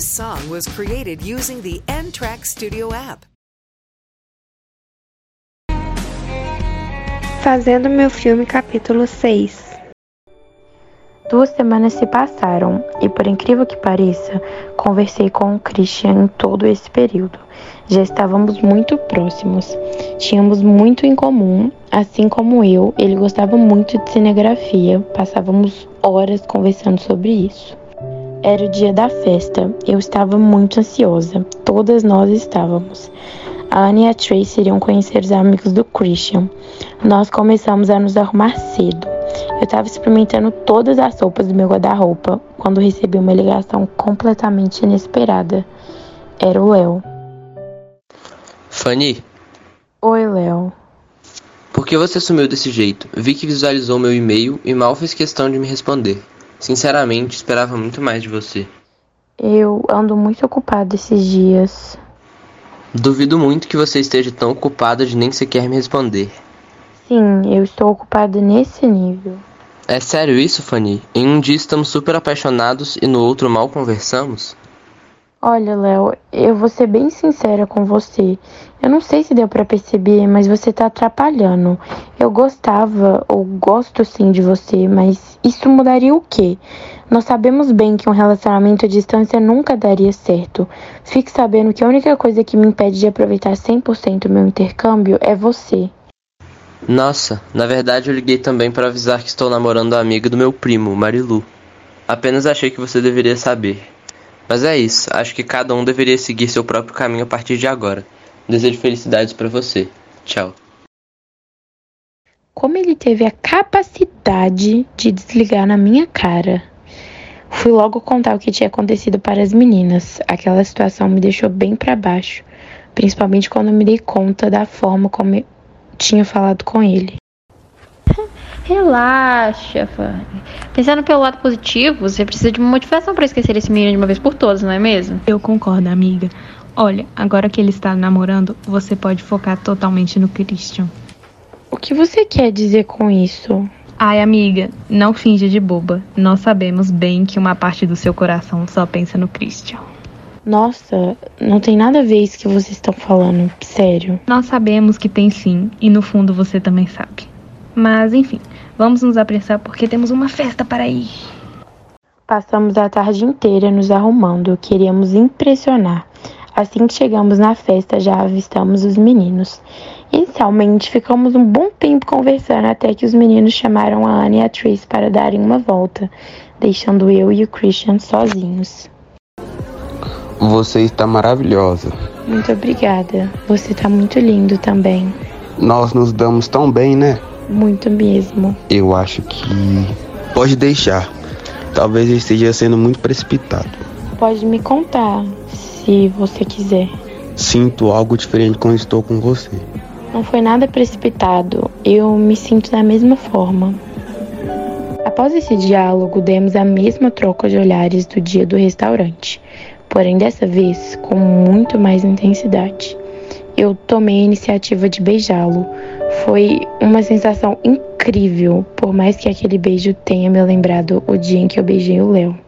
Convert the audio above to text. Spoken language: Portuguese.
This song was created using the N Track Studio app. Fazendo meu filme, capítulo 6. Duas semanas se passaram e, por incrível que pareça, conversei com o Christian em todo esse período. Já estávamos muito próximos, tínhamos muito em comum, assim como eu, ele gostava muito de cinegrafia, passávamos horas conversando sobre isso. Era o dia da festa, eu estava muito ansiosa, todas nós estávamos. A Anne e a Trace iriam conhecer os amigos do Christian. Nós começamos a nos arrumar cedo. Eu estava experimentando todas as roupas do meu guarda-roupa quando recebi uma ligação completamente inesperada. Era o Léo. Fanny, Oi, Léo. por que você sumiu desse jeito? Vi que visualizou meu e-mail e mal fez questão de me responder. Sinceramente, esperava muito mais de você. Eu ando muito ocupada esses dias. Duvido muito que você esteja tão ocupada de nem sequer me responder. Sim, eu estou ocupada nesse nível. É sério isso, Fanny? Em um dia estamos super apaixonados e no outro mal conversamos? Olha, Léo, eu vou ser bem sincera com você. Eu não sei se deu pra perceber, mas você tá atrapalhando. Eu gostava, ou gosto sim de você, mas isso mudaria o quê? Nós sabemos bem que um relacionamento à distância nunca daria certo. Fique sabendo que a única coisa que me impede de aproveitar 100% o meu intercâmbio é você. Nossa, na verdade eu liguei também para avisar que estou namorando a amiga do meu primo, Marilu. Apenas achei que você deveria saber. Mas é isso, acho que cada um deveria seguir seu próprio caminho a partir de agora. Desejo felicidades para você. Tchau. Como ele teve a capacidade de desligar na minha cara? Fui logo contar o que tinha acontecido para as meninas. Aquela situação me deixou bem para baixo, principalmente quando me dei conta da forma como eu tinha falado com ele. Relaxa, Fanny. Pensando pelo lado positivo, você precisa de uma motivação para esquecer esse menino de uma vez por todas, não é mesmo? Eu concordo, amiga. Olha, agora que ele está namorando, você pode focar totalmente no Christian. O que você quer dizer com isso? Ai, amiga, não finja de boba. Nós sabemos bem que uma parte do seu coração só pensa no Christian. Nossa, não tem nada a ver isso que vocês estão falando, sério. Nós sabemos que tem sim, e no fundo você também sabe. Mas enfim, vamos nos apressar porque temos uma festa para ir. Passamos a tarde inteira nos arrumando, queríamos impressionar. Assim que chegamos na festa, já avistamos os meninos. Inicialmente, ficamos um bom tempo conversando até que os meninos chamaram a Anne e a Trace para darem uma volta, deixando eu e o Christian sozinhos. Você está maravilhosa. Muito obrigada. Você tá muito lindo também. Nós nos damos tão bem, né? Muito mesmo. Eu acho que. Pode deixar. Talvez eu esteja sendo muito precipitado. Pode me contar, se você quiser. Sinto algo diferente quando estou com você. Não foi nada precipitado. Eu me sinto da mesma forma. Após esse diálogo, demos a mesma troca de olhares do dia do restaurante, porém dessa vez com muito mais intensidade. Eu tomei a iniciativa de beijá-lo. Foi uma sensação incrível, por mais que aquele beijo tenha me lembrado o dia em que eu beijei o Léo.